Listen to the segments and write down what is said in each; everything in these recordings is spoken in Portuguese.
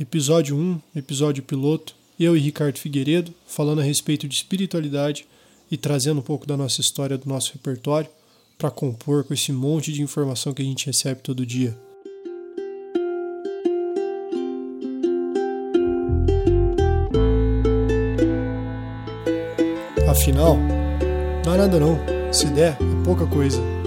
Episódio 1, episódio piloto. Eu e Ricardo Figueiredo falando a respeito de espiritualidade e trazendo um pouco da nossa história, do nosso repertório, para compor com esse monte de informação que a gente recebe todo dia. Afinal, não é nada não. Se der, é pouca coisa.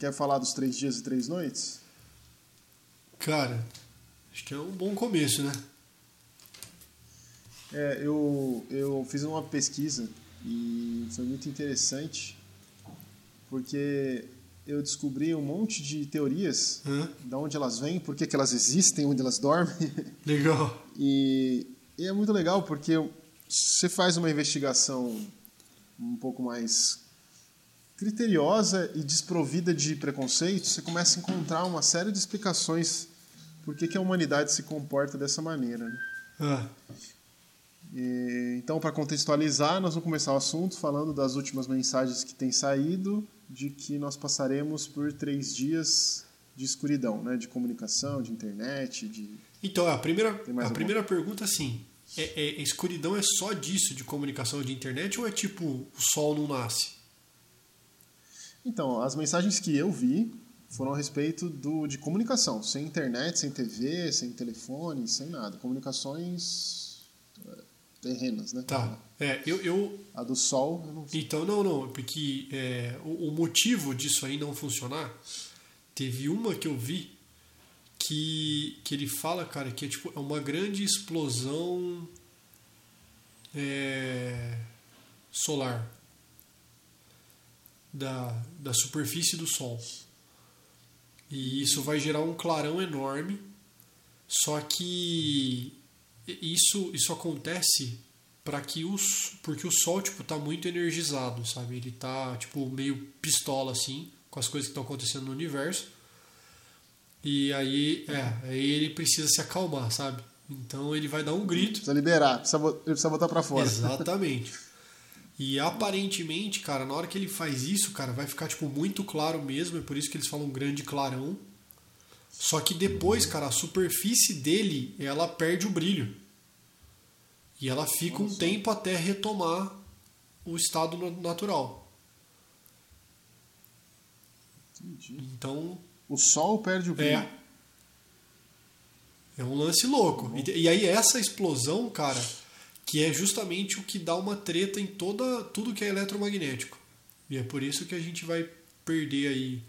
Quer falar dos três dias e três noites? Cara, acho que é um bom começo, né? É, eu, eu fiz uma pesquisa e foi muito interessante porque eu descobri um monte de teorias Hã? de onde elas vêm, por que elas existem, onde elas dormem. Legal. E, e é muito legal porque você faz uma investigação um pouco mais criteriosa e desprovida de preconceitos, você começa a encontrar uma série de explicações por que, que a humanidade se comporta dessa maneira. né? Ah, E, então, para contextualizar, nós vamos começar o assunto falando das últimas mensagens que têm saído, de que nós passaremos por três dias de escuridão, né? de comunicação, de internet, de Então, a primeira, a primeira pergunta assim: é, é- escuridão é só disso, de comunicação de internet, ou é tipo, o sol não nasce? Então, as mensagens que eu vi foram a respeito do, de comunicação, sem internet, sem TV, sem telefone, sem nada. Comunicações eh, terrenas, né? Tá. É, eu, eu. A do Sol, eu não sei. Então, não, não, porque é, o, o motivo disso aí não funcionar, teve uma que eu vi que, que ele fala, cara, que é tipo é uma grande explosão é, solar da, da superfície do Sol. E isso vai gerar um clarão enorme. Só que isso, isso acontece para que os porque o sol tipo tá muito energizado, sabe? Ele tá tipo meio pistola assim com as coisas que estão acontecendo no universo. E aí, é, aí ele precisa se acalmar, sabe? Então ele vai dar um grito Precisa liberar, precisa, ele precisa botar pra fora. Exatamente. E aparentemente, cara, na hora que ele faz isso, cara, vai ficar tipo muito claro mesmo, é por isso que eles falam grande clarão. Só que depois, cara, a superfície dele, ela perde o brilho. E ela fica um tempo até retomar o estado na- natural. Entendi. Então, O Sol perde o brilho. é. É um lance louco. E, e aí essa explosão, cara, que é justamente o que dá uma treta em toda tudo que é eletromagnético. E é por isso que a gente vai perder aí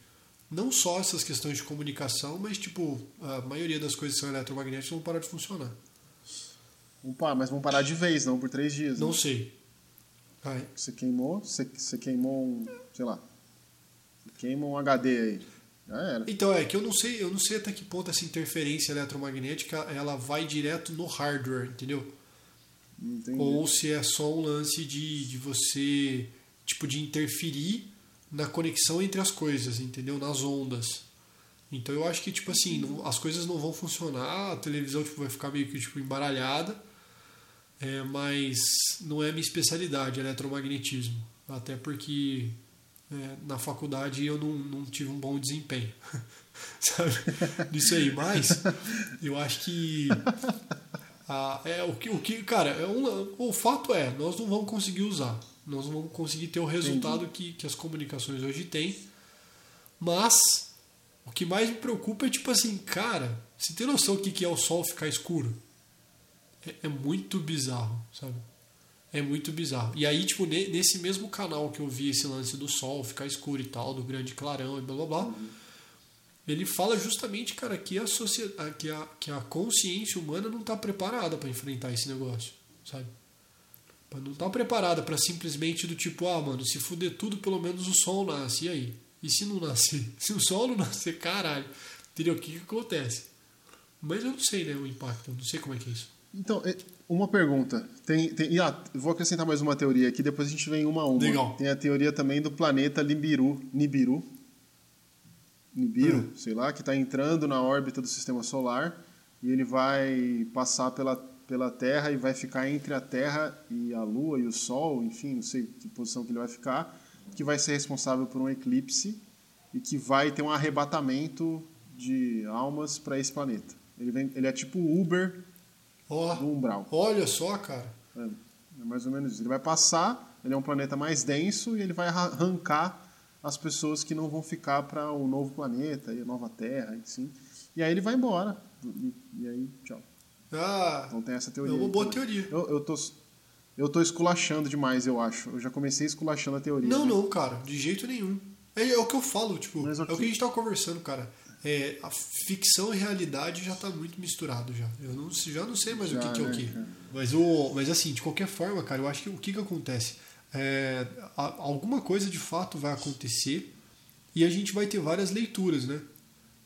não só essas questões de comunicação, mas tipo, a maioria das coisas que são eletromagnéticas vão parar de funcionar. Opa, mas vão parar de vez, não por três dias. Não né? sei. Você queimou, você, você queimou um, sei lá, queima um HD aí. Então é que eu não sei, eu não sei até que ponto essa interferência eletromagnética ela vai direto no hardware, entendeu? Entendi. ou se é só um lance de, de você tipo de interferir na conexão entre as coisas, entendeu? Nas ondas. Então eu acho que tipo assim, não- as coisas não vão funcionar, a televisão tipo vai ficar meio que tipo embaralhada. É, mas não é minha especialidade, eletromagnetismo. Até porque é, na faculdade eu não, não tive um bom desempenho. Sabe? Nisso aí. Mas eu acho que ah, é, o que, o que, cara, é um, o fato é, nós não vamos conseguir usar. Nós não vamos conseguir ter o resultado que, que as comunicações hoje têm. Mas o que mais me preocupa é tipo assim, cara, você tem noção do que que é o sol ficar escuro? É, é muito bizarro, sabe? É muito bizarro. E aí, tipo, ne- nesse mesmo canal que eu vi esse lance do sol ficar escuro e tal, do grande clarão e blá blá blá, ele fala justamente, cara, que a, sociedade, que a, que a consciência humana não está preparada para enfrentar esse negócio, sabe? Não está preparada para simplesmente do tipo, ah, mano, se fuder tudo, pelo menos o sol nasce. E aí? E se não nascer? Se o sol não nascer, caralho, entendeu? O que, que acontece? Mas eu não sei, né, o impacto, eu não sei como é que é isso. Então, é, uma pergunta. Tem, tem, e, ah, vou acrescentar mais uma teoria aqui, depois a gente vem uma a uma. Legal. Tem a teoria também do planeta Nibiru. Nibiru. Nibiru, Hum. sei lá, que está entrando na órbita do sistema solar e ele vai passar pela, pela Terra e vai ficar entre a Terra e a Lua e o Sol, enfim, não sei que posição que ele vai ficar, que vai ser responsável por um eclipse e que vai ter um arrebatamento de almas para esse planeta. Ele, vem, ele é tipo Uber Ó, do umbral. olha só, cara. É, é mais ou menos isso. Ele vai passar, ele é um planeta mais denso e ele vai arra- arrancar as pessoas que não vão ficar para o novo planeta e a nova Terra, assim. E aí ele vai embora. E, e aí, tchau. Ah, Então tem essa é teoria. uma aí boa também. teoria. Eu, eu tô eu tô esculachando demais, eu acho. Eu já comecei esculachando a teoria. Não, né? não, cara, de jeito nenhum. É, é o que eu falo, tipo, Mas é ok. o que a gente tava conversando, cara. É, a ficção e realidade já tá muito misturado já. Eu não, já não sei mais o Já, que, que é o né, que. cara? Mas, o, mas assim, de qualquer forma, cara, eu acho que o que, que acontece? É, alguma coisa de fato vai acontecer e a gente vai ter várias leituras, né?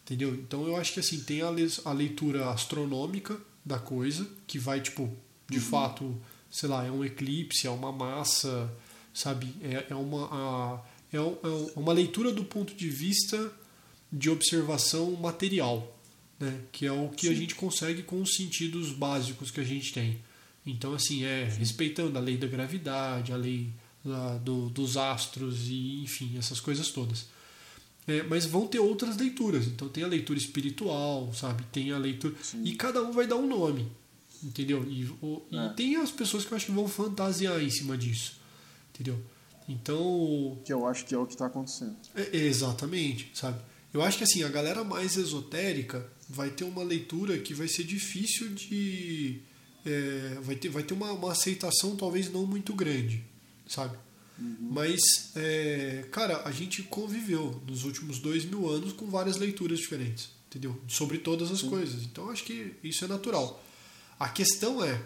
Entendeu? Então eu acho que assim, tem a, le- a leitura astronômica da coisa, que vai, tipo, de fato, sei lá, é um eclipse, é uma massa, sabe? É, é, uma, a- é, é um- uma leitura do ponto de vista de observação material, né? Que é o que a gente consegue com os sentidos básicos que a gente tem. Então, assim, é respeitando a lei da gravidade, a lei da- do- dos astros e, enfim, essas coisas todas. É, mas vão ter outras leituras. Então tem a leitura espiritual, sabe? Tem a leitura. E cada um vai dar um nome. Entendeu? E, o- e É. tem as pessoas que eu acho que vão fantasiar em cima disso. Entendeu? Então. Que eu acho que é o que está acontecendo. é- é exatamente, sabe? Eu acho que assim, a galera mais esotérica vai ter uma leitura que vai ser difícil de. É, vai ter, vai ter uma, uma aceitação talvez não muito grande, sabe? Mas, é, cara, a gente conviveu nos últimos dois mil anos com várias leituras diferentes, entendeu? Sobre todas as coisas. Então, acho que isso é natural. A questão é,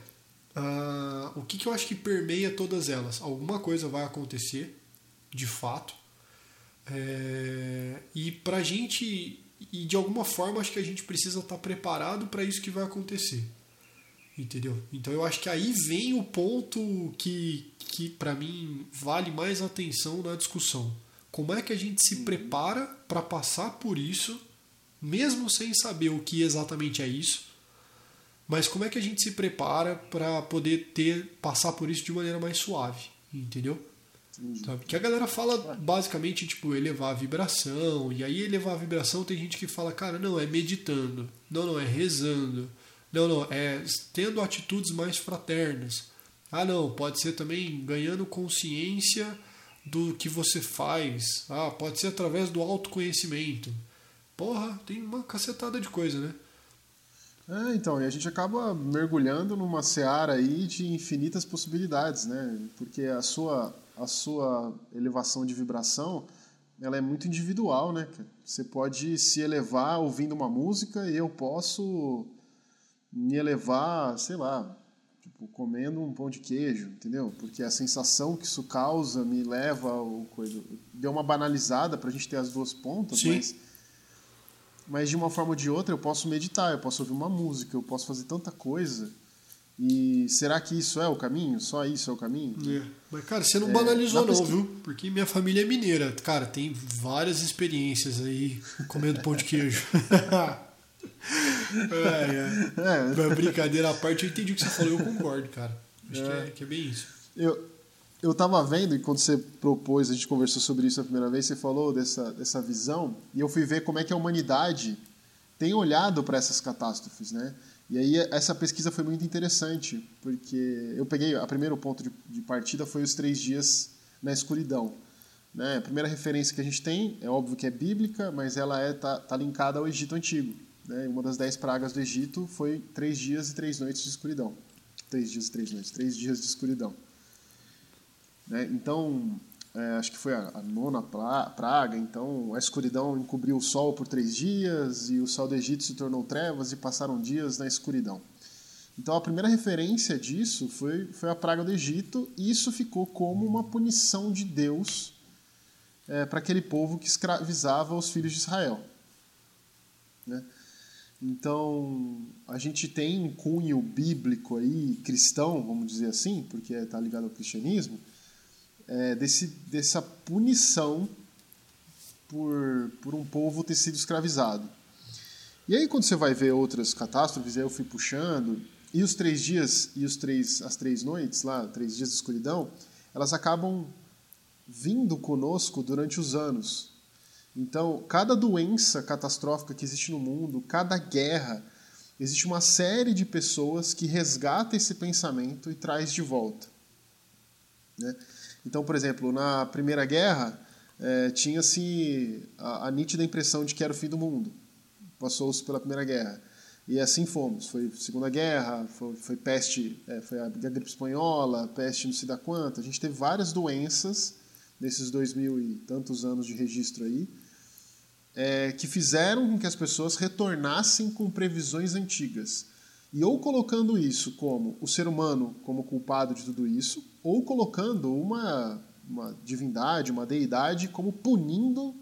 ah, o que, que eu acho que permeia todas elas? Alguma coisa vai acontecer, de fato, é, e pra gente, e de alguma forma, acho que a gente precisa estar preparado para isso que vai acontecer. Entendeu? Então eu acho que aí vem o ponto que, que para mim vale mais atenção na discussão. Como é que a gente se prepara para passar por isso, mesmo sem saber o que exatamente é isso, mas como é que a gente se prepara para poder ter passar por isso de maneira mais suave, entendeu? Entendi. Sabe? Que a galera fala basicamente, tipo, elevar a vibração. E aí elevar a vibração tem gente que fala, cara, não, é meditando. Não, não, é rezando. Não, não, é tendo atitudes mais fraternas. Ah, não, pode ser também ganhando consciência do que você faz. Ah, pode ser através do autoconhecimento. Porra, tem uma cacetada de coisa, né? É, então, e a gente acaba mergulhando numa seara aí de infinitas possibilidades, né? Porque a sua, a sua elevação de vibração, ela é muito individual, né? Você pode se elevar ouvindo uma música e eu posso me elevar, sei lá, tipo, comendo um pão de queijo, entendeu? Porque a sensação que isso causa me leva ao coisa. Deu uma banalizada pra gente ter as duas pontas, Sim. mas mas de uma forma ou de outra eu posso meditar, eu posso ouvir uma música, eu posso fazer tanta coisa. E será que isso é o caminho? Só isso é o caminho? É. Mas, cara, você não É, banalizou, na não, pesqui- viu? Porque minha família é mineira. Cara, tem várias experiências aí comendo pão de queijo. é, é. É, brincadeira à parte, eu entendi o que você falou, eu concordo, cara. Acho que, é, que é bem isso. eu, eu tava vendo, e quando você propôs, a gente conversou sobre isso a primeira vez, você falou dessa, dessa visão, e eu fui ver como é que a humanidade tem olhado para essas catástrofes, né? E aí essa pesquisa foi muito interessante, porque eu peguei, a primeiro ponto de, de partida foi os três dias na escuridão. Né? A primeira referência que a gente tem é óbvio que é bíblica, mas ela é tá, tá linkada ao Egito antigo. Né? Uma das dez pragas do Egito foi três dias e três noites de escuridão. Três dias e três noites, três dias de escuridão. Né? Então, é, acho que foi a, a nona pra- praga. Então, a escuridão encobriu o sol por três dias e o sol do Egito se tornou trevas e passaram dias na escuridão. Então, a primeira referência disso foi, foi a praga do Egito e isso ficou como uma punição de Deus é, para aquele povo que escravizava os filhos de Israel. Né? Então, a gente tem um cunho bíblico aí, cristão, vamos dizer assim, porque está ligado ao cristianismo, é, desse, dessa punição por, por um povo ter sido escravizado. E aí, quando você vai ver outras catástrofes, aí eu fui puxando, e os três dias e os três, as três noites, lá, três dias de escuridão, elas acabam vindo conosco durante os anos. Então, cada doença catastrófica que existe no mundo, cada guerra, existe uma série de pessoas que resgata esse pensamento e traz de volta. Né? Então, por exemplo, na Primeira Guerra, é, tinha-se a, a nítida impressão de que era o fim do mundo. Passou-se pela Primeira Guerra. E assim fomos. Foi Segunda Guerra, foi, foi peste, é, foi a gripe espanhola, peste não sei da quanta. A gente teve várias doenças nesses dois mil e tantos anos de registro aí, é, que fizeram com que as pessoas retornassem com previsões antigas. E ou colocando isso como o ser humano como culpado de tudo isso, ou colocando uma, uma divindade, uma deidade como punindo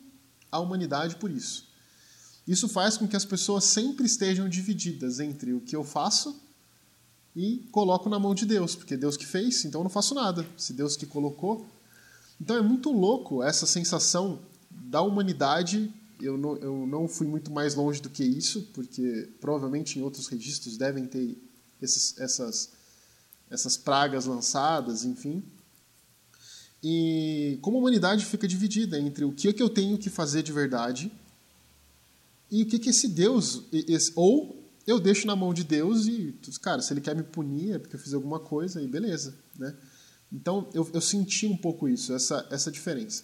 a humanidade por isso. Isso faz com que as pessoas sempre estejam divididas entre o que eu faço e coloco na mão de Deus, porque Deus que fez, então eu não faço nada. Se Deus que colocou. Então é muito louco essa sensação da humanidade. Eu não, eu não fui muito mais longe do que isso, porque provavelmente em outros registros devem ter esses, essas, essas pragas lançadas, enfim. E como a humanidade fica dividida entre o que, é que eu tenho que fazer de verdade e o que, que esse Deus. Esse, ou eu deixo na mão de Deus e, cara, se ele quer me punir é porque eu fiz alguma coisa e beleza, né? Então eu, eu senti um pouco isso, essa, essa diferença.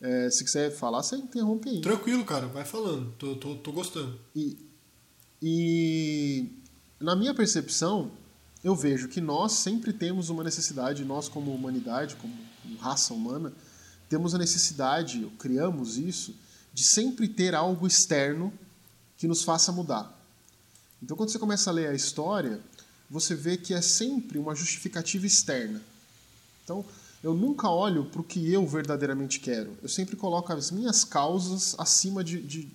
É, se quiser falar, você interrompe aí. Tranquilo, cara, vai falando, tô, tô, tô gostando. E, e na minha percepção, eu vejo que nós sempre temos uma necessidade, nós como humanidade, como, como raça humana, temos a necessidade, criamos isso, de sempre ter algo externo que nos faça mudar. Então, quando você começa a ler a história, você vê que é sempre uma justificativa externa. Então, eu nunca olho para o que eu verdadeiramente quero. Eu sempre coloco as minhas causas acima de, de,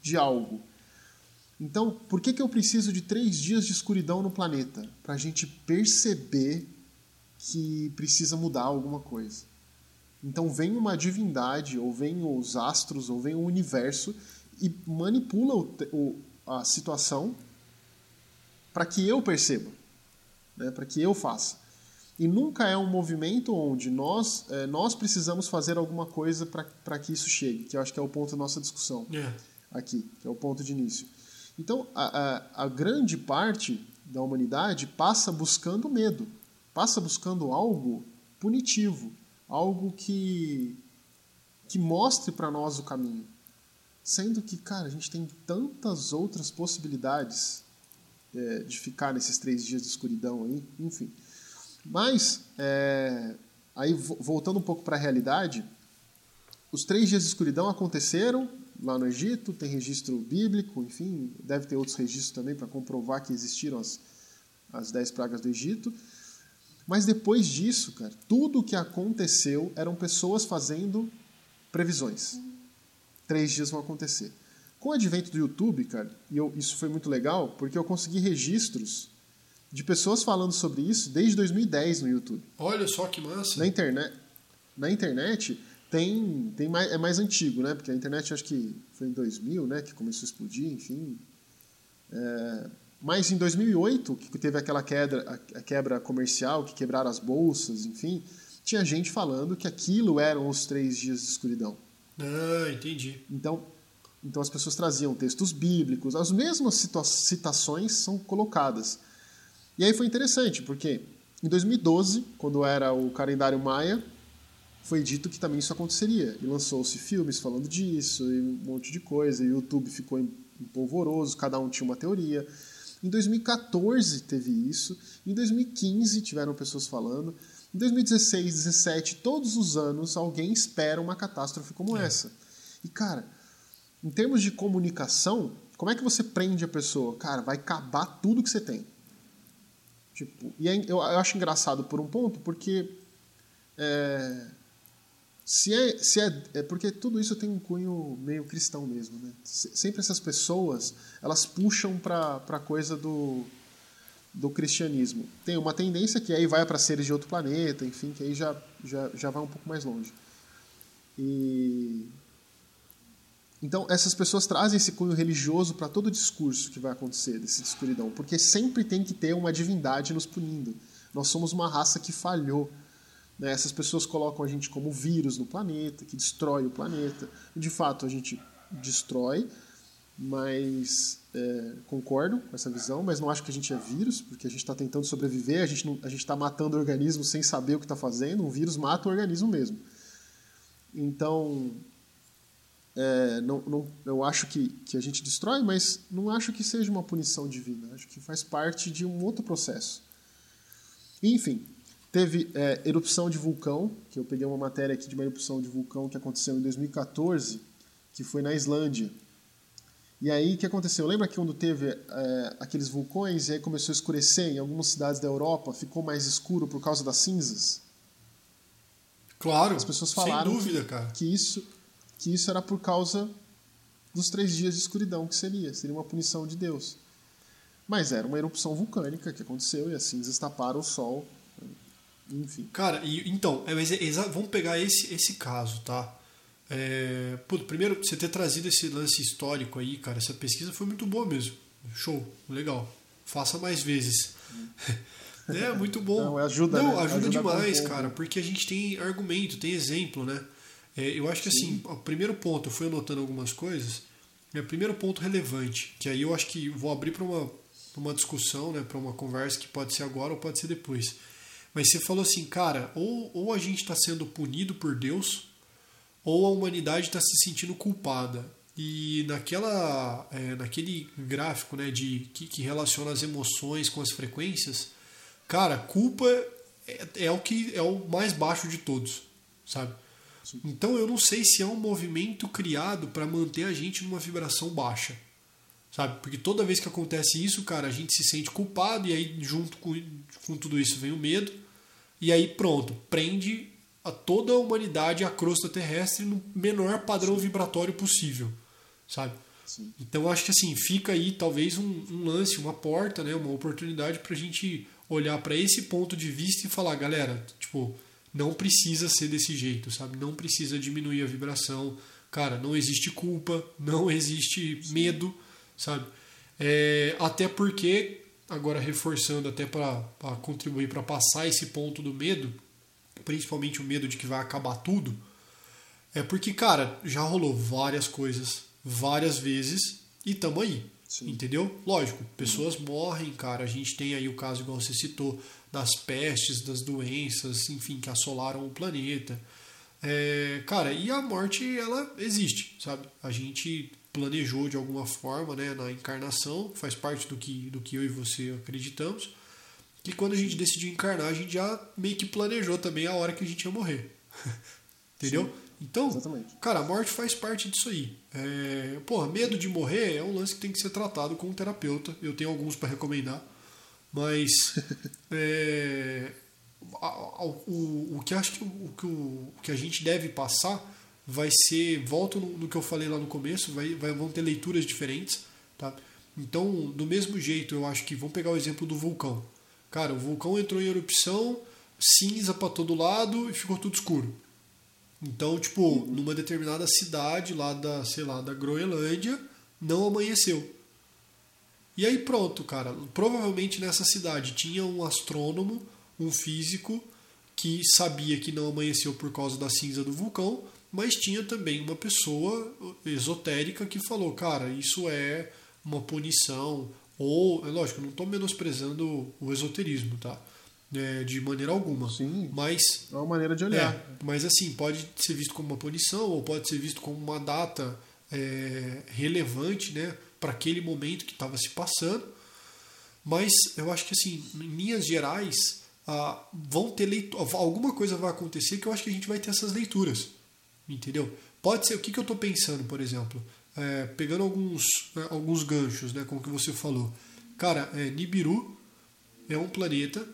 de algo. Então, por que, que eu preciso de três dias de escuridão no planeta? Para a gente perceber que precisa mudar alguma coisa. Então vem uma divindade, ou vem os astros, ou vem o universo e manipula o, o, a situação para que eu perceba, né, para que eu faça. E nunca é um movimento onde nós, é, nós precisamos fazer alguma coisa para que isso chegue, que eu acho que é o ponto da nossa discussão yeah. É. aqui, que é o ponto de início. Então, a, a, a grande parte da humanidade passa buscando medo, passa buscando algo punitivo, algo que, que mostre para nós o caminho. Sendo que, cara, a gente tem tantas outras possibilidades é, de ficar nesses três dias de escuridão aí, enfim. Mas, é, aí voltando um pouco para a realidade, os três dias de escuridão aconteceram lá no Egito, tem registro bíblico, enfim, deve ter outros registros também para comprovar que existiram as, as dez pragas do Egito. Mas depois disso, cara, tudo o que aconteceu eram pessoas fazendo previsões. Três dias vão acontecer. Com o advento do YouTube, cara, e eu, isso foi muito legal, porque eu consegui registros de pessoas falando sobre isso desde 2010 no YouTube. Olha só que massa. Na internet, na internet tem, tem mais, é mais antigo, né? Porque a internet acho que foi em 2000, né, que começou a explodir, enfim. É, mas em 2008, que teve aquela quebra, a quebra comercial, que quebraram as bolsas, enfim, tinha gente falando que aquilo eram os três dias de escuridão. Ah, entendi. Então, então as pessoas traziam textos bíblicos, as mesmas citações são colocadas. E aí foi interessante, porque em 2012, quando era o calendário maia, foi dito que também isso aconteceria. E lançou-se filmes falando disso, e um monte de coisa, e o YouTube ficou empolvoroso, cada um tinha uma teoria. Em 2014 teve isso, em 2015 tiveram pessoas falando, em 2016, 2017, todos os anos alguém espera uma catástrofe como é. essa. E cara, em termos de comunicação, como é que você prende a pessoa? Cara, vai acabar tudo que você tem. Tipo, e é, eu, eu acho engraçado por um ponto, porque é, se é, se é, é porque tudo isso tem um cunho meio cristão mesmo, né? Sempre essas pessoas, elas puxam para a coisa do, do cristianismo. Tem uma tendência que aí vai para seres de outro planeta, enfim, que aí já, já, já vai um pouco mais longe. E então, essas pessoas trazem esse cunho religioso para todo o discurso que vai acontecer desse de escuridão, porque sempre tem que ter uma divindade nos punindo. Nós somos uma raça que falhou. Né? Essas pessoas colocam a gente como vírus no planeta, que destrói o planeta. De fato, a gente destrói, mas é, concordo com essa visão, mas não acho que a gente é vírus, porque a gente está tentando sobreviver, a gente está matando o organismo sem saber o que está fazendo. Um vírus mata o organismo mesmo. Então, é, não, não, eu acho que, que a gente destrói, mas não acho que seja uma punição divina. Acho que faz parte de um outro processo. Enfim, teve é, erupção de vulcão, que eu peguei uma matéria aqui de uma erupção de vulcão que aconteceu em 2014, que foi na Islândia. E aí, o que aconteceu? Lembra que quando teve é, aqueles vulcões e aí começou a escurecer em algumas cidades da Europa, ficou mais escuro por causa das cinzas? Claro, As pessoas falaram sem dúvida, que, cara. que isso que isso era por causa dos três dias de escuridão que seria, seria uma punição de Deus. Mas era uma erupção vulcânica que aconteceu e as cinzas taparam o sol, enfim. Cara, e, então, é, é vamos pegar esse, esse caso, tá? É, pô, primeiro, você ter trazido esse lance histórico aí, cara, essa pesquisa foi muito boa mesmo. Show, legal. Faça mais vezes. É, muito bom. Não, ajuda, Não, né? ajuda, Ajuda demais, cara, porque a gente tem argumento, tem exemplo, né? É, eu acho que assim, o primeiro ponto, eu fui anotando algumas coisas. É, o primeiro ponto relevante, que aí eu acho que vou abrir para uma, uma discussão, né, para uma conversa que pode ser agora ou pode ser depois. Mas você falou assim, cara, ou, ou a gente está sendo punido por Deus, ou a humanidade está se sentindo culpada. E naquela, é, naquele gráfico né, de, que, que relaciona as emoções com as frequências, cara, culpa é, é o que é o mais baixo de todos, sabe? Então eu não sei se é um movimento criado para manter a gente numa vibração baixa, sabe? Porque toda vez que acontece isso, cara, a gente se sente culpado e aí junto com, com tudo isso vem o medo e aí pronto, prende a toda a humanidade à crosta terrestre no menor padrão vibratório possível, sabe? Sim. Então acho que assim fica aí talvez um, um lance, uma porta, né, uma oportunidade para a gente olhar para esse ponto de vista e falar, galera, tipo, não precisa ser desse jeito, sabe? Não precisa diminuir a vibração, cara, não existe culpa, não existe medo, sabe? É, até porque agora reforçando até para contribuir para passar esse ponto do medo, principalmente o medo de que vai acabar tudo, é porque, cara, já rolou várias coisas, várias vezes, e tamo aí. Sim. Entendeu? Lógico, pessoas morrem, cara. A gente tem aí o caso, igual você citou, das pestes, das doenças, enfim, que assolaram o planeta. É, cara, e a morte, ela existe, sabe? A gente planejou de alguma forma, né, na encarnação, faz parte do que, do que eu e você acreditamos, que quando a gente decidiu encarnar, a gente já meio que planejou também a hora que a gente ia morrer. Entendeu? Sim. Então, Exatamente. cara, a morte faz parte disso aí. É, porra, medo de morrer é um lance que tem que ser tratado com um terapeuta. Eu tenho alguns para recomendar. Mas é, o, o que acho que o, que o que a gente deve passar vai ser, volto no, no que eu falei lá no começo, vai, vai- vão ter leituras diferentes, tá? Então, do mesmo jeito, eu acho que vamos pegar o exemplo do vulcão. Cara, o vulcão entrou em erupção, cinza para todo lado e ficou tudo escuro. Então, tipo, numa determinada cidade lá da, sei lá, da Groenlândia, não amanheceu. E aí pronto, cara. Provavelmente nessa cidade tinha um astrônomo, um físico, que sabia que não amanheceu por causa da cinza do vulcão, mas tinha também uma pessoa esotérica que falou, cara, isso é uma punição. Ou, é lógico, não estou menosprezando o esoterismo, tá? É, de maneira alguma. Sim. Mas É uma maneira de olhar. é, mas assim, pode ser visto como uma punição ou pode ser visto como uma data é, relevante né, para aquele momento que estava se passando. Mas eu acho que assim, em linhas gerais, ah, vão ter leitu- alguma coisa vai acontecer que eu acho que a gente vai ter essas leituras. Entendeu? Pode ser, o que, que eu estou pensando, por exemplo? É, pegando alguns, né, alguns ganchos, né, como que você falou. Cara, é, Nibiru é um planeta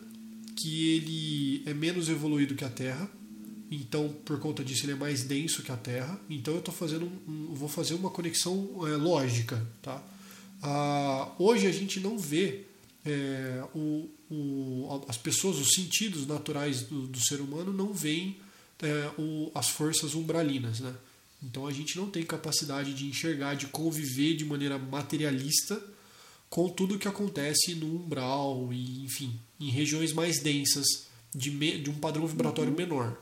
que ele é menos evoluído que a Terra, então por conta disso ele é mais denso que a Terra. Então eu tô fazendo um, vou fazer uma conexão é, lógica, tá? Ah, hoje a gente não vê é, o, o- as pessoas, os sentidos naturais do, do ser humano não veem é, o- as forças umbralinas, né? Então a gente não tem capacidade de enxergar, de conviver de maneira materialista com tudo que acontece no umbral e, enfim, em regiões mais densas de, me, de um padrão vibratório uhum. menor.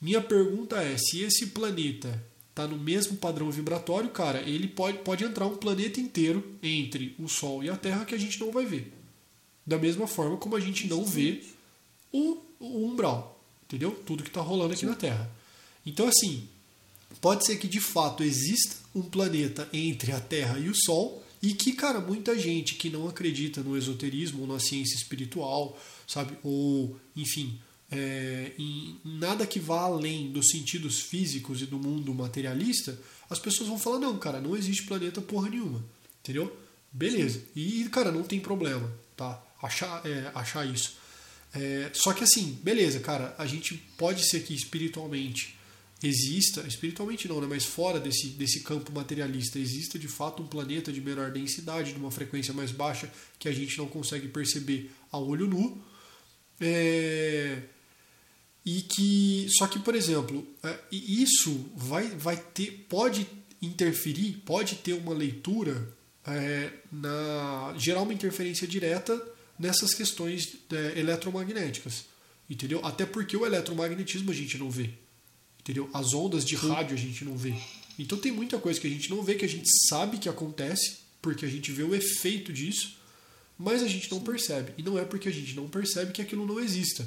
Minha pergunta é: se esse planeta está no mesmo padrão vibratório, cara, ele pode, pode entrar um planeta inteiro entre o Sol e a Terra que a gente não vai ver. Da mesma forma como a gente não vê o, o umbral, entendeu? Tudo que está rolando aqui Sim. na Terra. Então, assim, pode ser que de fato exista um planeta entre a Terra e o Sol e que, cara, muita gente que não acredita no esoterismo ou na ciência espiritual, sabe, ou, enfim, é, em nada que vá além dos sentidos físicos e do mundo materialista, as pessoas vão falar: não, cara, não existe planeta porra nenhuma. Entendeu? Beleza. E, cara, não tem problema, tá? Achar, é, achar isso. É, só que assim, beleza, cara, a gente pode ser que espiritualmente exista, espiritualmente não, né, mas fora desse, desse campo materialista, exista de fato um planeta de menor densidade, de uma frequência mais baixa, que a gente não consegue perceber a olho nu. É, e que só que por exemplo é, isso vai, vai ter pode interferir pode ter uma leitura é, na gerar uma interferência direta nessas questões é, eletromagnéticas entendeu? Até porque o eletromagnetismo a gente não vê entendeu? As ondas de rádio a gente não vê. Então tem muita coisa que a gente não vê que a gente sabe que acontece porque a gente vê o efeito disso mas a gente não percebe. E não é porque a gente não percebe que aquilo não exista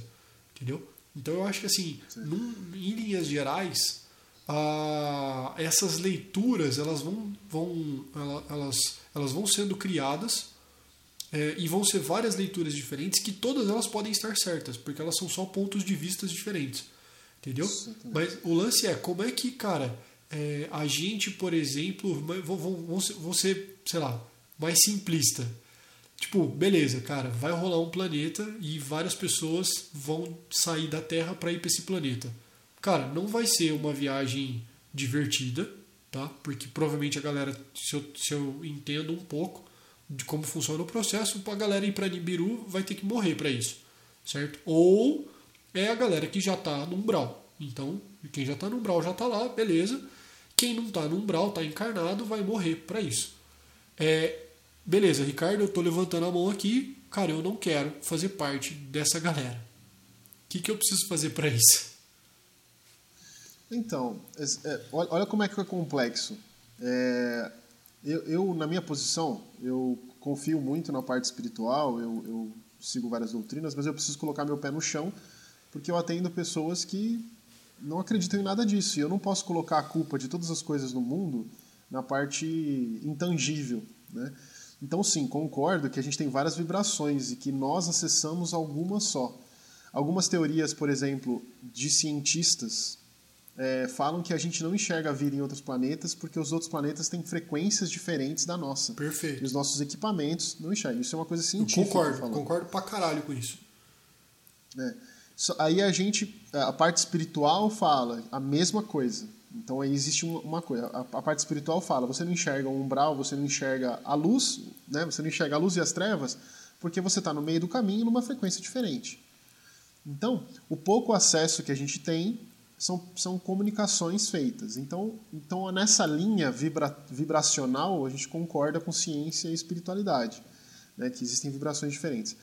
entendeu então eu acho que assim, num, em linhas gerais, ah, essas leituras elas vão, vão, elas, elas vão sendo criadas é, e vão ser várias leituras diferentes que todas elas podem estar certas, porque elas são só pontos de vistas diferentes. Entendeu? Mas o lance é como é que, cara, é, a gente, por exemplo, vão, vão, vão ser, sei lá, mais simplista Tipo, beleza, cara, vai rolar um planeta e várias pessoas vão sair da Terra para ir para esse planeta. Cara, não vai ser uma viagem divertida, tá? Porque provavelmente a galera, se eu, se eu entendo um pouco de como funciona o processo, a galera ir para Nibiru vai ter que morrer para isso, certo? Ou é a galera que já tá no umbral. Então, quem já tá no umbral já tá lá, beleza. Quem não tá no umbral, tá encarnado, vai morrer para isso. É, beleza, Ricardo, eu tô levantando a mão aqui, cara, eu não quero fazer parte dessa galera. O que, que eu preciso fazer para isso? Então, é, olha como é que é complexo. É, eu, eu, na minha posição, eu confio muito na parte espiritual, eu, eu sigo várias doutrinas, mas eu preciso colocar meu pé no chão, porque eu atendo pessoas que não acreditam em nada disso. E eu não posso colocar a culpa de todas as coisas no mundo na parte intangível, né? Então, sim, concordo que a gente tem várias vibrações e que nós acessamos algumas só. Algumas teorias, por exemplo, de cientistas, é, falam que a gente não enxerga a vida em outros planetas porque os outros planetas têm frequências diferentes da nossa. Perfeito. E os nossos equipamentos não enxergam. Isso é uma coisa científica. Eu concordo, concordo pra caralho com isso. É. Aí a gente, a parte espiritual fala a mesma coisa. Então aí existe uma coisa, a, parte espiritual fala, você não enxerga o umbral, você não enxerga a luz, né? você não enxerga a luz e as trevas, porque você está no meio do caminho numa frequência diferente. Então, o pouco acesso que a gente tem são, são comunicações feitas. Então, então nessa linha vibra, vibracional, a gente concorda com ciência e espiritualidade, né? que existem vibrações diferentes.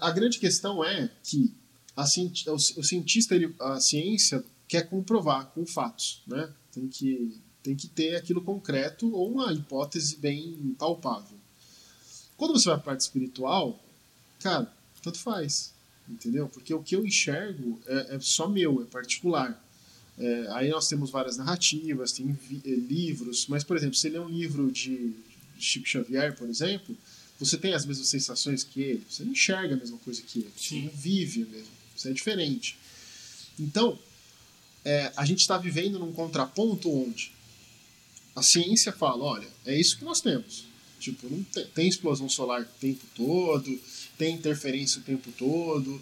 A grande questão é que a, o cientista, ele, a ciência quer comprovar com fatos, né? Tem que, tem que ter aquilo concreto ou uma hipótese bem palpável. Quando você vai para a parte espiritual, cara, tanto faz, entendeu? Porque o que eu enxergo é, é só meu, é particular. É, aí nós temos várias narrativas, tem vi, é, livros, mas, por exemplo, se ele é um livro de Chico Xavier, por exemplo, você tem as mesmas sensações que ele, você não enxerga a mesma coisa que ele, Sim. você não vive mesmo, você é diferente. Então, é, a gente está vivendo num contraponto onde a ciência fala, olha, é isso que nós temos. Tipo, não tem, tem explosão solar o tempo todo, tem interferência o tempo todo.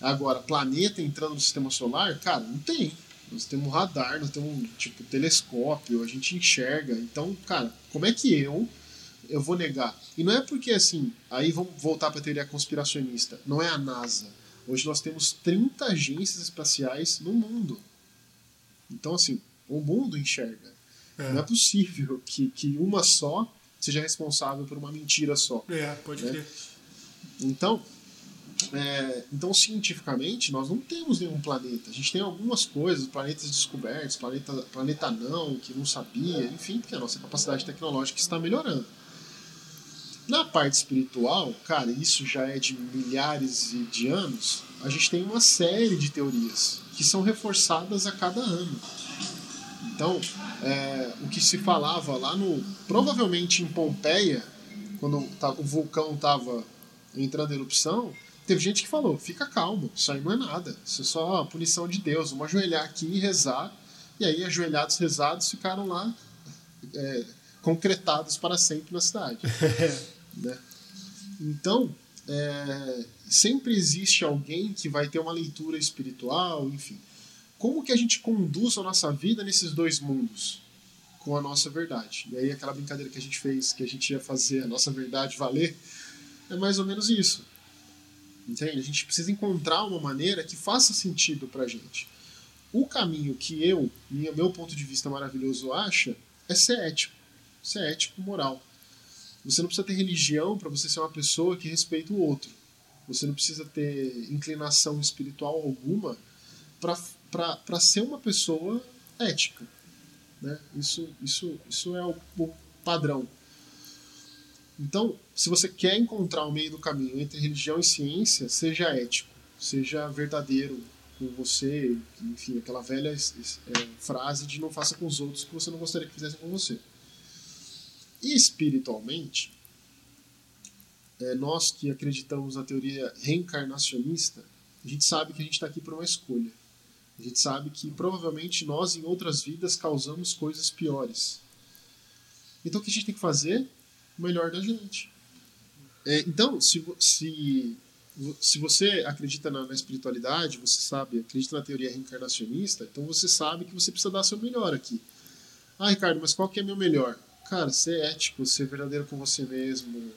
Agora, planeta entrando no sistema solar, cara, não tem. Nós temos um radar, nós temos tipo telescópio, a gente enxerga. Então, cara, como é que eu eu vou negar? E não é porque assim, aí vamos voltar para a teoria conspiracionista. Não é a NASA. Hoje nós temos 30 agências espaciais no mundo. Então, assim, O mundo enxerga. É. Não é possível que, que uma só seja responsável por uma mentira só. É, pode né? crer. Então, é, então, cientificamente, nós não temos nenhum planeta. A gente tem algumas coisas, planetas descobertos, planeta, planeta não, que não sabia, enfim, porque a nossa capacidade tecnológica está melhorando. Na parte espiritual, cara, isso já é de milhares de anos, a gente tem uma série de teorias que são reforçadas a cada ano. Então, é, o que se falava lá no. Provavelmente em Pompeia, quando tá- o vulcão estava entrando em erupção, teve gente que falou: fica calmo, isso aí não é nada, isso é só a punição de Deus, vamos ajoelhar aqui e rezar. E aí, ajoelhados, rezados, ficaram lá é, concretados para sempre na cidade. né? Então, é, sempre existe alguém que vai ter uma leitura espiritual, enfim. Como que a gente conduz a nossa vida nesses dois mundos? Com a nossa verdade. E aí aquela brincadeira que a gente fez, que a gente ia fazer a nossa verdade valer, é mais ou menos isso. Entende? A gente precisa encontrar uma maneira que faça sentido pra gente. O caminho que eu, meu ponto de vista maravilhoso, acha é ser ético. Ser ético, moral. Você não precisa ter religião para você ser uma pessoa que respeita o outro. Você não precisa ter inclinação espiritual alguma para ser uma pessoa ética. Né? Isso, isso, isso é o, o padrão. Então, se você quer encontrar o meio do caminho entre religião e ciência, seja ético, seja verdadeiro com você, enfim, aquela velha é, frase de não faça com os outros o que você não gostaria que fizessem com você. E espiritualmente, é, nós que acreditamos na teoria reencarnacionista, a gente sabe que a gente está aqui por uma escolha. A gente sabe que provavelmente nós, em outras vidas, causamos coisas piores. Então o que a gente tem que fazer? O melhor da gente. É, então, se, se, se você acredita na, na espiritualidade, você sabe, acredita na teoria reencarnacionista, então você sabe que você precisa dar seu melhor aqui. Ah, Ricardo, mas qual que é meu melhor? Cara, ser ético, ser verdadeiro com você mesmo,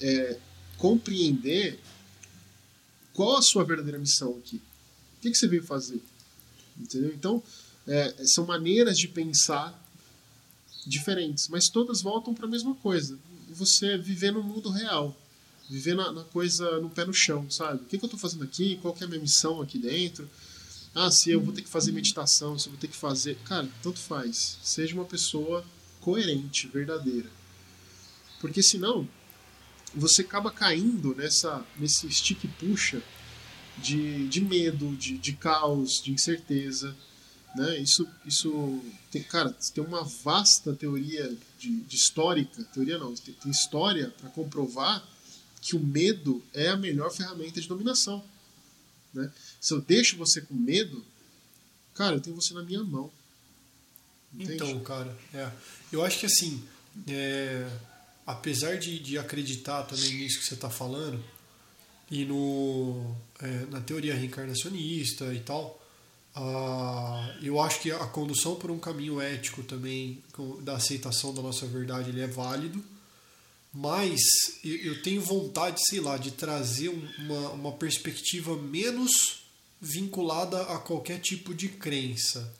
é, compreender qual a sua verdadeira missão aqui. O que, que você veio fazer? Entendeu? Então, é, são maneiras de pensar diferentes, mas todas voltam para a mesma coisa. Você viver no mundo real, viver na, na coisa no pé no chão, sabe? O que, que eu estou fazendo aqui? Qual é a minha missão aqui dentro? Ah, se eu vou ter que fazer meditação, se eu vou ter que fazer. Cara, tanto faz. Seja uma pessoa coerente, verdadeira. Porque senão, você acaba caindo nessa, nesse stick puxa de, de medo, de, de caos, de incerteza. Né? Isso, isso tem, cara, tem uma vasta teoria de, de histórica, teoria não, tem, tem história para comprovar que o medo é a melhor ferramenta de dominação. Né? Se eu deixo você com medo, cara, eu tenho você na minha mão. Então, cara, é. Eu acho que assim, é, apesar de, de acreditar também nisso que você está falando, e no, é, na teoria reencarnacionista e tal, ah, eu acho que a condução por um caminho ético também, da aceitação da nossa verdade, ele é válido, mas eu, eu tenho vontade, sei lá, de trazer um- uma, uma perspectiva menos vinculada a qualquer tipo de crença.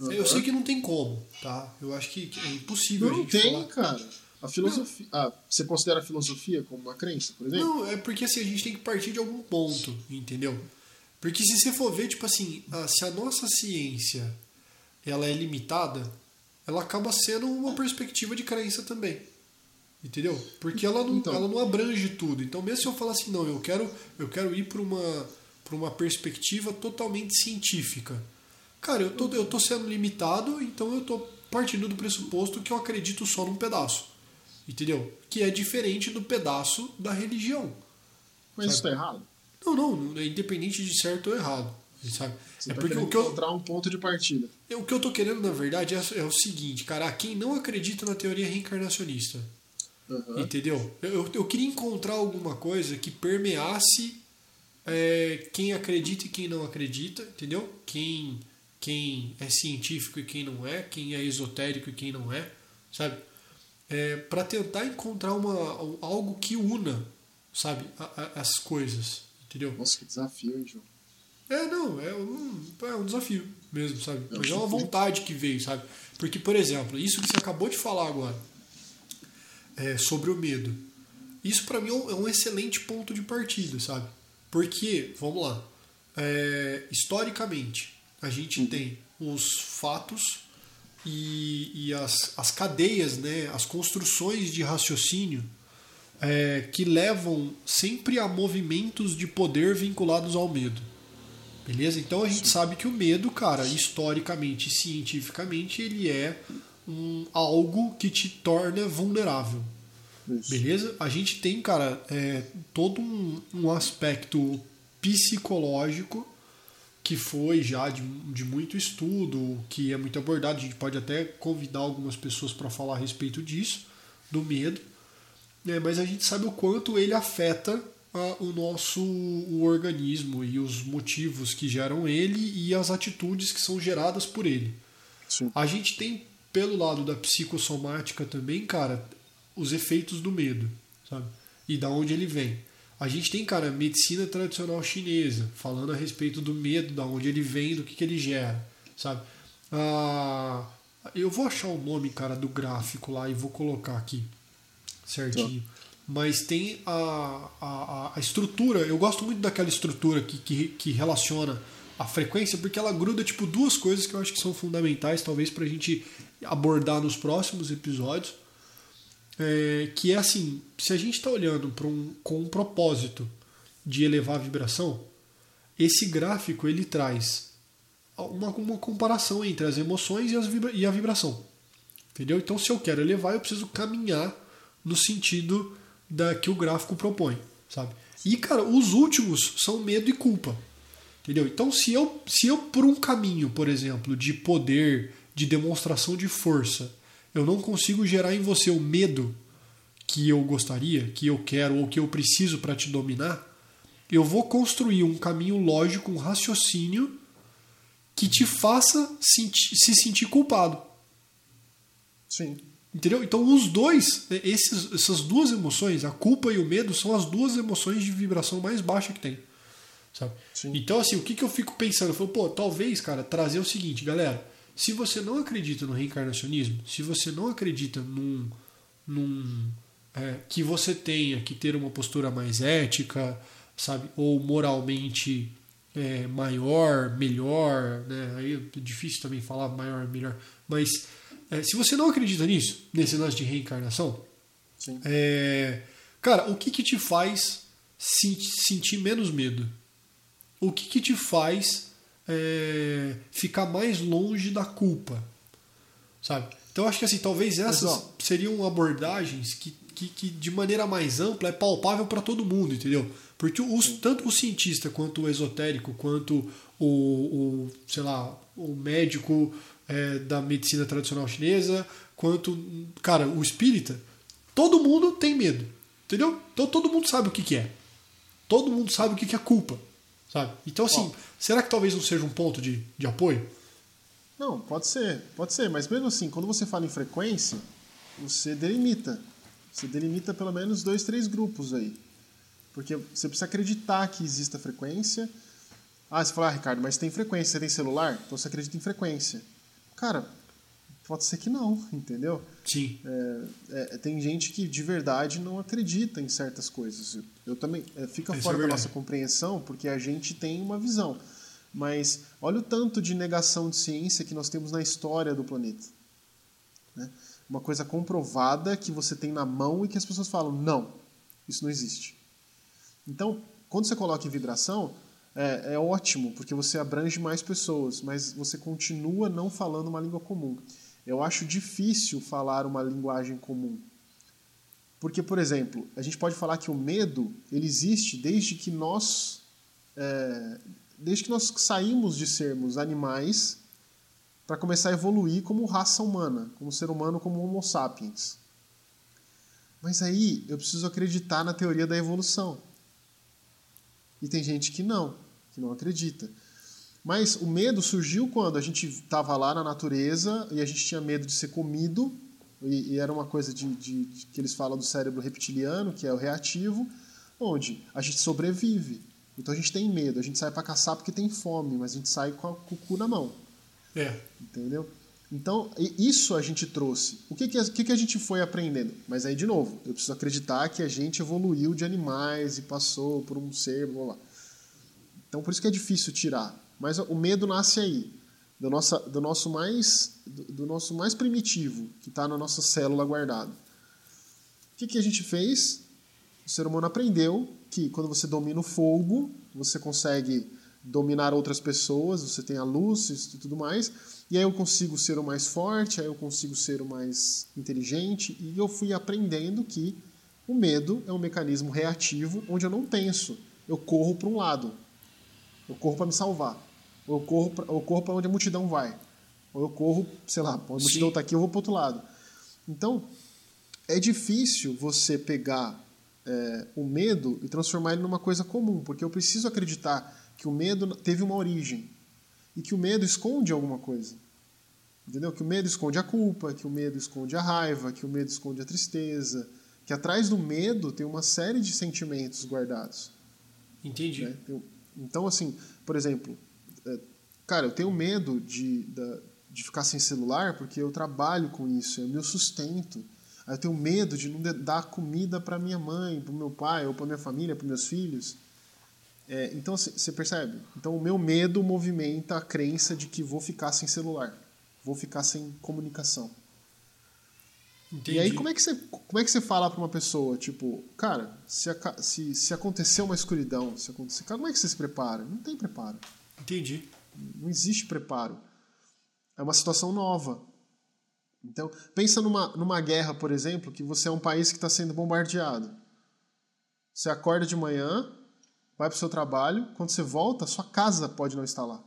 Eu sei que não tem como, tá? Eu acho que é impossível a Não gente tem, falar. cara. A filosofia. Ah, você considera a filosofia como uma crença, por exemplo? Não, é porque assim, a gente tem que partir de algum ponto, entendeu? Porque se você for ver, tipo assim, a- se a nossa ciência ela é limitada, ela acaba sendo uma perspectiva de crença também. Entendeu? Porque ela não, Então. ela não abrange tudo. Então, mesmo se eu falar assim, não, eu quero, eu quero ir para uma, pra uma perspectiva totalmente científica. Cara, eu tô, eu tô sendo limitado, então eu tô partindo do pressuposto que eu acredito só num pedaço. Entendeu? Que é diferente do pedaço da religião. Mas isso sabe? tá errado. Não, não, é independente de certo ou errado. Sabe? Você é tá porque o que, eu, encontrar um ponto de partida. o que eu tô querendo, na verdade, é, é o seguinte, cara, quem não acredita na teoria reencarnacionista, Aham. entendeu? Eu, eu, eu queria encontrar alguma coisa que permeasse é, quem acredita e quem não acredita, entendeu? Quem, quem é científico e quem não é, quem é esotérico e quem não é, sabe? É, para tentar encontrar uma, algo que una, sabe, a- a- as coisas, entendeu? Nossa, que desafio, João? É, não, é um, é um desafio mesmo, sabe? Mas é uma vontade que veio, sabe? Porque, por exemplo, isso que você acabou de falar agora, é, sobre o medo. Isso pra mim é um, é um excelente ponto de partida, sabe? Porque, vamos lá, é, historicamente, a gente tem os fatos e, e as, as cadeias, né, as construções de raciocínio é, que levam sempre a movimentos de poder vinculados ao medo. Beleza? Então a gente sabe que o medo, cara, historicamente e cientificamente, ele é um, algo que te torna vulnerável. Isso. Beleza? A gente tem, cara, é, todo um, um aspecto psicológico que foi já de, de muito estudo, que é muito abordado. A gente pode até convidar algumas pessoas para falar a respeito disso, do medo. né? mas a gente sabe o quanto ele afeta ah, o nosso o organismo e os motivos que geram ele e as atitudes que são geradas por ele. Sim. A gente tem, pelo lado da psicossomática também, cara, os efeitos do medo, sabe? E da onde ele vem. A gente tem, cara, medicina tradicional chinesa, falando a respeito do medo, da onde ele vem, do que, que ele gera, sabe? Ah, eu vou achar o nome, cara, do gráfico lá e vou colocar aqui certinho. Mas tem a, a, a estrutura, eu gosto muito daquela estrutura que, que, que relaciona a frequência, porque ela gruda tipo duas coisas que eu acho que são fundamentais, talvez pra gente abordar nos próximos episódios. É, que é assim, se a gente está olhando um, com um propósito de elevar a vibração, esse gráfico ele traz uma, uma comparação entre as emoções e, as vibra e a vibração. Entendeu? Então, se eu quero elevar, eu preciso caminhar no sentido da que o gráfico propõe, sabe? E cara, os últimos são medo e culpa. Entendeu? Então, se eu se eu por um caminho, por exemplo, de poder, de demonstração de força, eu não consigo gerar em você o medo que eu gostaria, que eu quero ou que eu preciso para te dominar, eu vou construir um caminho lógico, um raciocínio que te faça se sentir culpado. Sim. Entendeu? Então os dois, esses, essas duas emoções, a culpa e o medo, são as duas emoções de vibração mais baixa que tem. Sabe? Sim. Então, assim, o que, que eu fico pensando? Eu falo, pô, talvez, cara, trazer o seguinte, galera. Se você não acredita no reencarnacionismo, se você não acredita num. num é, que você tenha que ter uma postura mais ética, sabe? Ou moralmente é, maior, melhor, né? Aí é difícil também falar maior, melhor. Mas é, se você não acredita nisso, nesse lance de reencarnação, é, cara, o que, que te faz senti- sentir menos medo? O que, que te faz é, ficar mais longe da culpa? Sabe? Então acho que assim, talvez essas ó- seriam abordagens que, que, que de maneira mais ampla é palpável para todo mundo, entendeu? Porque os, tanto o cientista quanto o esotérico, quanto o, o sei lá, o médico é, da medicina tradicional chinesa, quanto, cara, o espírita, todo mundo tem medo, entendeu? Então todo mundo sabe o que, que é. Todo mundo sabe o que, que é culpa, sabe? Então assim, será que talvez não seja um ponto de, de apoio? Não, pode ser, pode ser, mas mesmo assim, quando você fala em frequência, você delimita. Você delimita pelo menos dois, três grupos aí. Porque você precisa acreditar que exista frequência. Ah, você fala, ah, Ricardo, mas tem frequência, você tem celular? Então você acredita em frequência. Cara, pode ser que não, entendeu? Sim. É, é, tem gente que de verdade não acredita em certas coisas. Eu, eu também é, fica Isso fora é da verdade. nossa compreensão porque a gente tem uma visão. Mas olha o tanto de negação de ciência que nós temos na história do planeta. né? Uma coisa comprovada que você tem na mão e que as pessoas falam não, isso não existe. Então, quando você coloca em vibração, é, é ótimo, porque você abrange mais pessoas, mas você continua não falando uma língua comum. Eu acho difícil falar uma linguagem comum. Porque, por exemplo, a gente pode falar que o medo ele existe desde que nós é, desde que nós saímos de sermos animais para começar a evoluir como raça humana, como ser humano, como Homo sapiens. Mas aí eu preciso acreditar na teoria da evolução. E tem gente que não, que não acredita. Mas o medo surgiu quando a gente estava lá na natureza e a gente tinha medo de ser comido, e, e era uma coisa de, de- de- que eles falam do cérebro reptiliano, que é o reativo, onde a gente sobrevive. Então a gente tem medo, a gente sai para caçar porque tem fome, mas a gente sai com, a, com o cu na mão. É. Entendeu? Então, isso a gente trouxe. O que, que, a, que, que a gente foi aprendendo? Mas aí, de novo, eu preciso acreditar que a gente evoluiu de animais e passou por um ser, blá, blá. Então, por isso que é difícil tirar. Mas o medo nasce aí, do, nossa, do, nosso, mais, do, do nosso mais primitivo, que está na nossa célula guardado. O que, que a gente fez? O ser humano aprendeu que quando você domina o fogo, você consegue dominar outras pessoas, você tem a luz e tudo mais, e aí eu consigo ser o mais forte, aí eu consigo ser o mais inteligente, e eu fui aprendendo que o medo é um mecanismo reativo onde eu não penso, eu corro para um lado, eu corro para me salvar, ou eu corro para, eu corro onde a multidão vai, ou eu corro, sei lá, a multidão está aqui, eu vou para outro lado. Então, é difícil você pegar é, o medo e transformar ele numa coisa comum, porque eu preciso acreditar que o medo teve uma origem e que o medo esconde alguma coisa. Entendeu? Que o medo esconde a culpa, que o medo esconde a raiva, que o medo esconde a tristeza, que atrás do medo tem uma série de sentimentos guardados. Entendi. Né? Então, assim, por exemplo, cara, eu tenho medo de, de ficar sem celular porque eu trabalho com isso, é o meu sustento. Eu tenho medo de não dar comida para minha mãe, para meu pai, ou para minha família, para meus filhos. É, então você percebe? Então o meu medo movimenta a crença de que vou ficar sem celular, vou ficar sem comunicação. Entendi. E aí como é que você como é que você fala para uma pessoa tipo, cara, se, se, se acontecer uma escuridão, se acontecer, como é que você se prepara? Não tem preparo. Entendi. Não existe preparo. É uma situação nova. Então pensa numa numa guerra, por exemplo, que você é um país que está sendo bombardeado. Você acorda de manhã vai para o seu trabalho, quando você volta, sua casa pode não estar lá.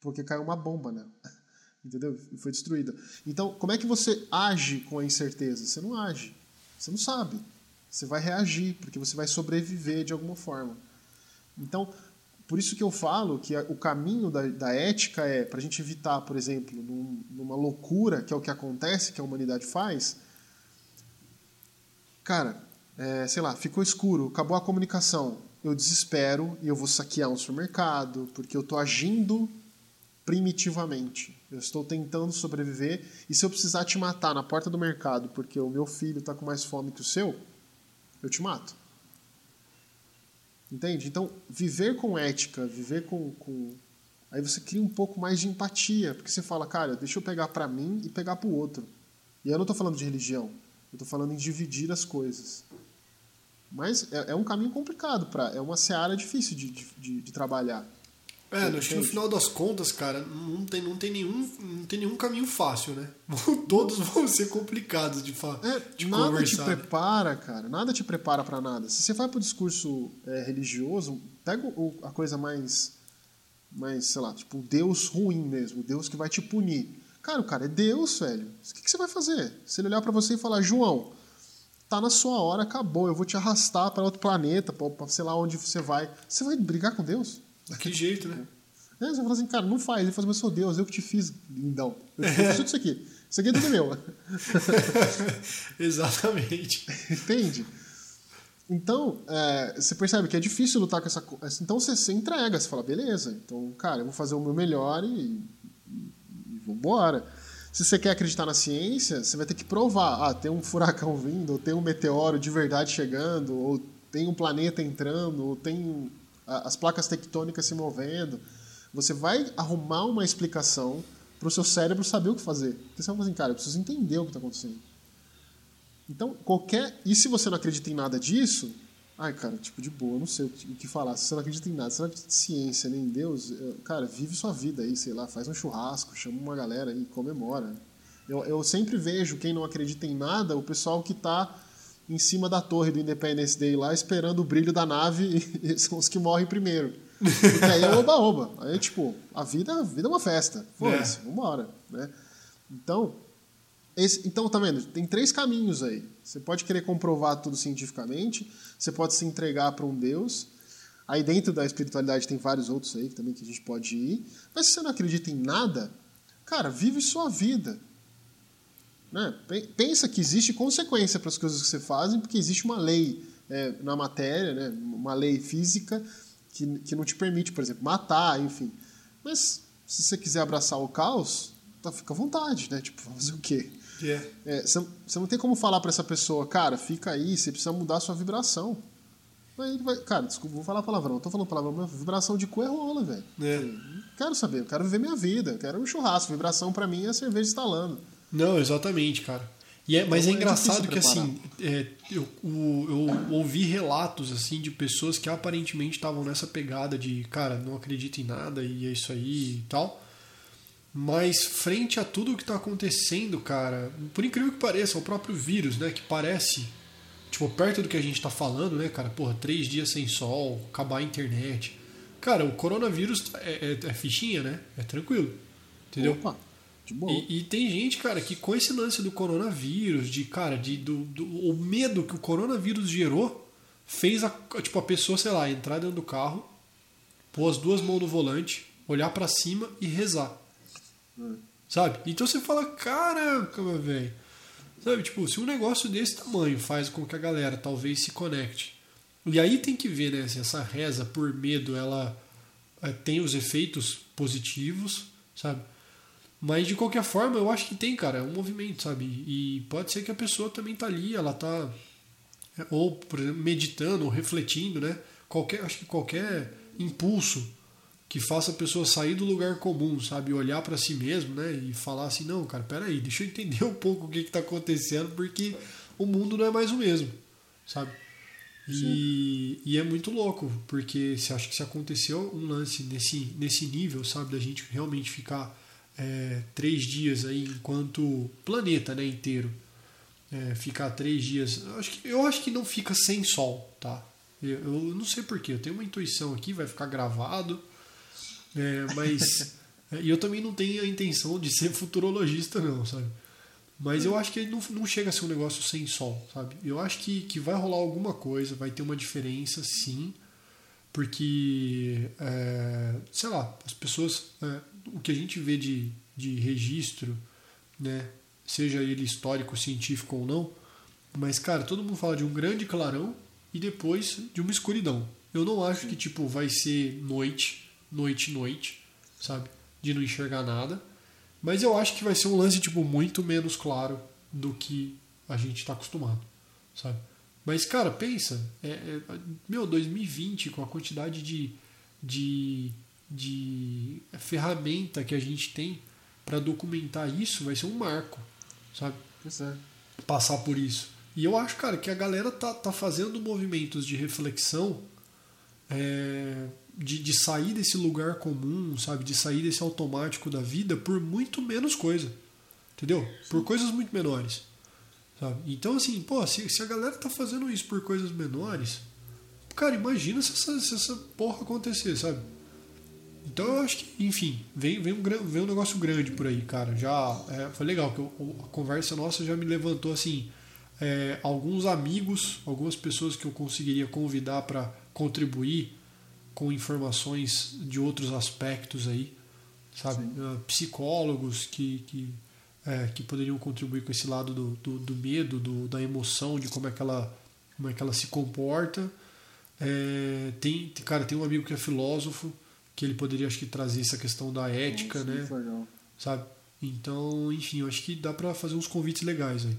Porque caiu uma bomba, né? Entendeu? E foi destruída. Então, como é que você age com a incerteza? Você não age. Você não sabe. Você vai reagir, porque você vai sobreviver de alguma forma. Então, por isso que eu falo que o caminho da, da ética é para a gente evitar, por exemplo, num, numa loucura, que é o que acontece, que a humanidade faz. Cara, é, sei lá, ficou escuro, acabou a comunicação, eu desespero e eu vou saquear um supermercado, porque eu estou agindo primitivamente. Eu estou tentando sobreviver e se eu precisar te matar na porta do mercado porque o meu filho está com mais fome que o seu, eu te mato. Entende? Então, viver com ética, viver com, com... Aí você cria um pouco mais de empatia, porque você fala, cara, deixa eu pegar para mim e pegar para o outro. E eu não estou falando de religião, eu estou falando em dividir as coisas. Mas é, é um caminho complicado, pra, é uma seara difícil de, de, de trabalhar. É, acho que no final das contas, cara, não tem, não tem, nenhum, não tem nenhum caminho fácil, né? Todos vão ser complicados de, fa é, de nada conversar. Nada te prepara, cara. Nada te prepara para nada. Se você vai pro discurso é, religioso, pega o, a coisa mais, mais, sei lá, tipo, Deus ruim mesmo, Deus que vai te punir. Cara, o cara é Deus, velho. O que, que você vai fazer? Se ele olhar para você e falar, João, tá na sua hora, acabou. Eu vou te arrastar para outro planeta, para sei lá onde você vai. Você vai brigar com Deus? Que jeito, né? É, você fala assim, cara, não faz. Ele fala, mas sou Deus, eu que te fiz, lindão. Eu te fiz tudo isso aqui. Isso aqui é tudo meu. Exatamente. Entende? Então, é, você percebe que é difícil lutar com essa coisa. Então você se entrega, você fala, beleza, então, cara, eu vou fazer o meu melhor e, e, e vambora. Se você quer acreditar na ciência, você vai ter que provar. Ah, tem um furacão vindo, ou tem um meteoro de verdade chegando, ou tem um planeta entrando, ou tem as placas tectônicas se movendo. Você vai arrumar uma explicação para o seu cérebro saber o que fazer. Porque você vai falar assim, cara, eu preciso entender o que está acontecendo. Então, qualquer. E se você não acredita em nada disso, ai, cara, tipo, de boa, não sei o que falar. Se você não acredita em nada, se você não acredita em ciência nem em Deus, cara, vive sua vida aí, sei lá, faz um churrasco, chama uma galera aí, comemora. Eu, eu sempre vejo quem não acredita em nada, o pessoal que está em cima da torre do Independence Day lá, esperando o brilho da nave, e são os que morrem primeiro. Porque aí é oba-oba. Aí, tipo, a vida, a vida é uma festa. Foda-se, é. vambora. Né? Então, esse, então, tá vendo? Tem três caminhos aí. Você pode querer comprovar tudo cientificamente, você pode se entregar para um Deus. Aí dentro da espiritualidade tem vários outros aí também que a gente pode ir. Mas se você não acredita em nada, cara, vive sua vida. Né? Pensa que existe consequência para as coisas que você faz, porque existe uma lei. é, na matéria, né? uma lei física que, que não te permite, por exemplo, matar, enfim. Mas se você quiser abraçar o caos, tá, fica à vontade, né? Tipo, fazer o quê? Yeah. É, você, você não tem como falar para essa pessoa, cara, fica aí, você precisa mudar a sua vibração. Aí ele vai, cara, desculpa, vou falar palavrão, não tô falando palavrão, mas vibração de cu é rola, velho. É. Quero saber, eu quero viver minha vida, eu quero um churrasco. Vibração para mim é cerveja instalando. Não, exatamente, cara. E é, mas Então, é é engraçado que assim, é, eu, eu ouvi relatos assim de pessoas que aparentemente estavam nessa pegada de, cara, não acredito em nada e é isso aí e tal. Mas frente a tudo o que está acontecendo, cara, por incrível que pareça, o próprio vírus, né, que parece tipo perto do que a gente está falando, né, cara, porra, três dias sem sol, acabar a internet, cara, o coronavírus é, é- é fichinha, né, é tranquilo, entendeu? Opa. E, e tem gente, cara, que com esse lance do coronavírus, de, cara, de, do, do- o medo que o coronavírus gerou, fez a, tipo, a pessoa, sei lá, entrar dentro do carro, pôr as duas mãos no volante, olhar pra cima e rezar. Sabe? Então você fala, caraca, meu velho. Sabe, tipo, se um negócio desse tamanho faz com que a galera talvez se conecte. E aí tem que ver, né, se essa reza por medo, ela eh, tem os efeitos positivos, sabe? Mas de qualquer forma, eu acho que tem, cara, é um movimento, sabe? E pode ser que a pessoa também tá ali, ela tá é, ou por exemplo, meditando, ou refletindo, né? Qualquer, acho que qualquer impulso que faça a pessoa sair do lugar comum, sabe, olhar para si mesmo, né, e falar assim, não, cara, peraí, deixa eu entender um pouco o que que tá acontecendo, porque o mundo não é mais o mesmo, sabe? E, e é muito louco, porque se acha que se aconteceu um lance nesse, nesse nível, sabe, da gente realmente ficar é, três dias aí enquanto planeta, né, inteiro, é, ficar três dias, eu acho, que, eu acho que não fica sem sol, tá? Eu, eu não sei porquê, eu tenho uma intuição aqui, vai ficar gravado, é, mas. é, E eu também não tenho a intenção de ser futurologista, não, sabe? Mas eu acho que não, não chega a ser um negócio sem sol, sabe? Eu acho que, que vai rolar alguma coisa, vai ter uma diferença, sim, porque, é, sei lá, as pessoas. é, o que a gente vê de, de registro, né? Seja ele histórico, científico ou não, mas, cara, todo mundo fala de um grande clarão e depois de uma escuridão. Eu não acho que, tipo, vai ser noite, noite, noite, sabe? De não enxergar nada. Mas eu acho que vai ser um lance, tipo, muito menos claro do que a gente está acostumado, sabe? Mas, cara, pensa, é, é- meu, 2020, com a quantidade de, de, de ferramenta que a gente tem para documentar isso, vai ser um marco, sabe? É. passar por isso. E eu acho, cara, que a galera tá, tá fazendo movimentos de reflexão é, de, de sair desse lugar comum, sabe? De sair desse automático da vida por muito menos coisa. Entendeu? Por coisas muito menores. Sabe? Então, assim, pô, se, se a galera tá fazendo isso por coisas menores, cara, imagina se essa, se essa porra acontecer, sabe? Então eu acho que, enfim, vem, vem, um, vem um negócio grande por aí, cara. Já é, foi legal que eu- a conversa nossa já me levantou assim é, alguns amigos, algumas pessoas que eu conseguiria convidar para contribuir com informações de outros aspectos aí, sabe? Ah, Psicólogos que, que, é, que poderiam contribuir com esse lado do, do, do medo, do, da emoção, de como é que ela, como é que ela se comporta. É, tem, tem- cara, tem um amigo que é filósofo, que ele poderia, acho que, trazer essa questão da ética, Nossa, né? muito legal. Sabe? Então, enfim, eu acho que dá pra fazer uns convites legais aí.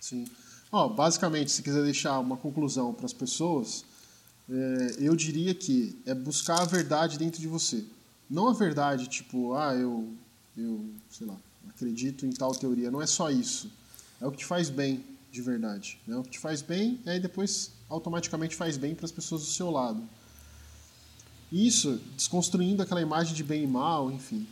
Sim. Ó, basicamente, se quiser deixar uma conclusão para as pessoas, é, eu diria que é buscar a verdade dentro de você. Não a verdade, tipo, ah, eu, eu, sei lá, acredito em tal teoria. Não é só isso. É o que te faz bem, de verdade. Né? O que te faz bem, e aí depois automaticamente faz bem para as pessoas do seu lado. Isso, desconstruindo aquela imagem de bem e mal, enfim.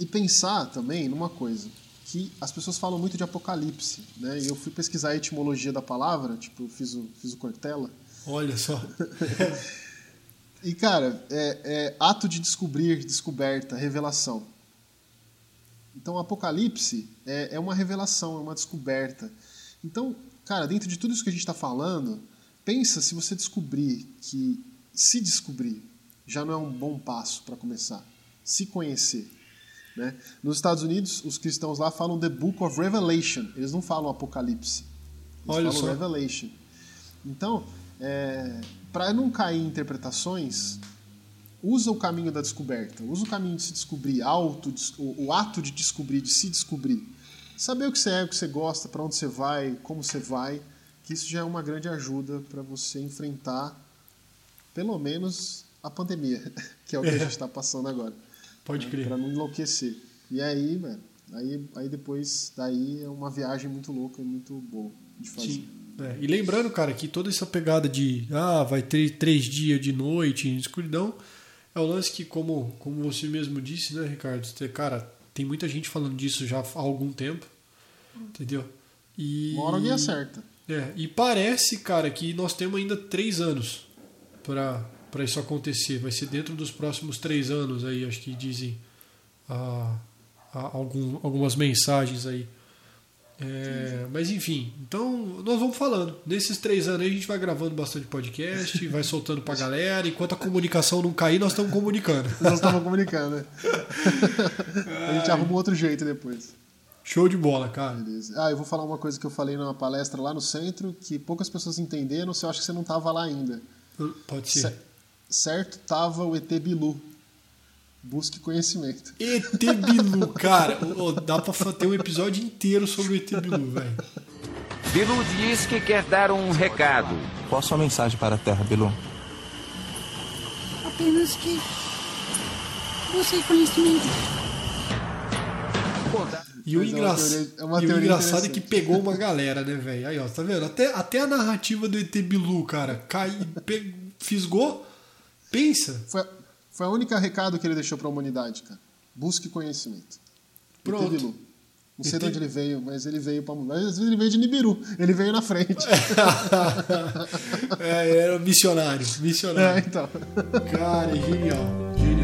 E pensar também numa coisa, que as pessoas falam muito de apocalipse, né? E eu fui pesquisar a etimologia da palavra, tipo, fiz o, fiz o Cortella. Olha só. E, cara, é, é ato de descobrir, descoberta, revelação. Então, apocalipse é, é uma revelação, é uma descoberta. Então, cara, dentro de tudo isso que a gente está falando, pensa se você descobrir que se descobrir já não é um bom passo para começar. Se conhecer. Né? Nos Estados Unidos, os cristãos lá falam The Book of Revelation. Eles não falam Apocalipse. Eles Olha falam só. Revelation. Então, é, para não cair em interpretações, usa o caminho da descoberta, usa o caminho de se descobrir, auto, o, o ato de descobrir, de se descobrir. Saber o que você é, o que você gosta, para onde você vai, como você vai, que isso já é uma grande ajuda para você enfrentar, pelo menos, a pandemia, que é o que é. a gente está passando agora. Pode crer. Para não enlouquecer. E aí, mano, aí, aí depois daí é uma viagem muito louca e muito boa de fazer. Sim. É, e lembrando, cara, que toda essa pegada de ah, vai ter três dias de noite em escuridão é o lance que, como, como você mesmo disse, né, Ricardo? Cara, tem muita gente falando disso já há algum tempo. Entendeu? E, Uma hora alguém acerta. É, e parece, cara, que nós temos ainda três anos para isso acontecer. Vai ser dentro dos próximos três anos aí, acho que dizem ah, algum, algumas mensagens aí. É, mas enfim, então nós vamos falando. Nesses três anos aí a gente vai gravando bastante podcast, vai soltando pra galera. Enquanto a comunicação não cair, nós estamos comunicando. Nós estamos comunicando, né? A gente arruma outro jeito depois. Show de bola, cara. Beleza. Ah, eu vou falar uma coisa que eu falei numa palestra lá no centro, que poucas pessoas entenderam, se eu acho que você não estava lá ainda. Pode ser. Certo, tava o ET Bilu. Busque conhecimento. ET Bilu, cara. oh, dá pra ter um episódio inteiro sobre o ET Bilu, velho. Bilu diz que quer dar um recado. Qual a sua mensagem para a Terra, Bilu? Apenas que busque conhecimento. E o, engra... é teoria, é e o engraçado é que pegou uma galera, né, velho? Aí, ó, tá vendo? Até, até a narrativa do ET Bilu, cara, cai, pe... fisgou. Pensa. Foi, foi a única recado que ele deixou para a humanidade, cara. Busque conhecimento. Pronto. Bilu. Não sei de onde ele veio, mas ele veio para Às vezes ele veio de Nibiru, ele veio na frente. é, era missionário, missionário. É, então. Cara, genial, genial.